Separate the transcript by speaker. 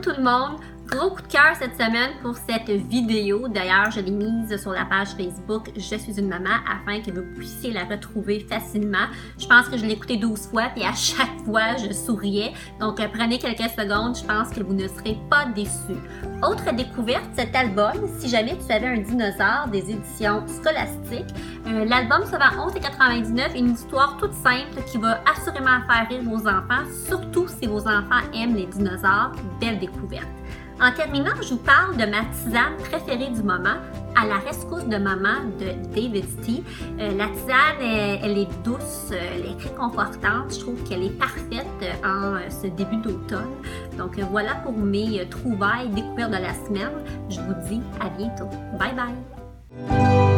Speaker 1: Tout le monde! Gros coup de cœur cette semaine pour cette vidéo. D'ailleurs, je l'ai mise sur la page Facebook Je suis une maman afin que vous puissiez la retrouver facilement. Je pense que je l'ai écoutée 12 fois et à chaque fois, je souriais. Donc, prenez quelques secondes. Je pense que vous ne serez pas déçus. Autre découverte, cet album, si jamais tu avais un dinosaure des éditions scolastiques, euh, l'album se vend 11,99, une histoire toute simple qui va assurément faire rire vos enfants, surtout si vos enfants aiment les dinosaures. Belle découverte. En terminant, je vous parle de ma tisane préférée du moment, à la rescousse de maman de David Stee. Euh, la tisane, elle, est douce, elle est réconfortante. Je trouve qu'elle est parfaite en euh, ce début d'automne. Donc euh, voilà pour mes trouvailles découvertes de la semaine. Je vous dis à bientôt. Bye bye!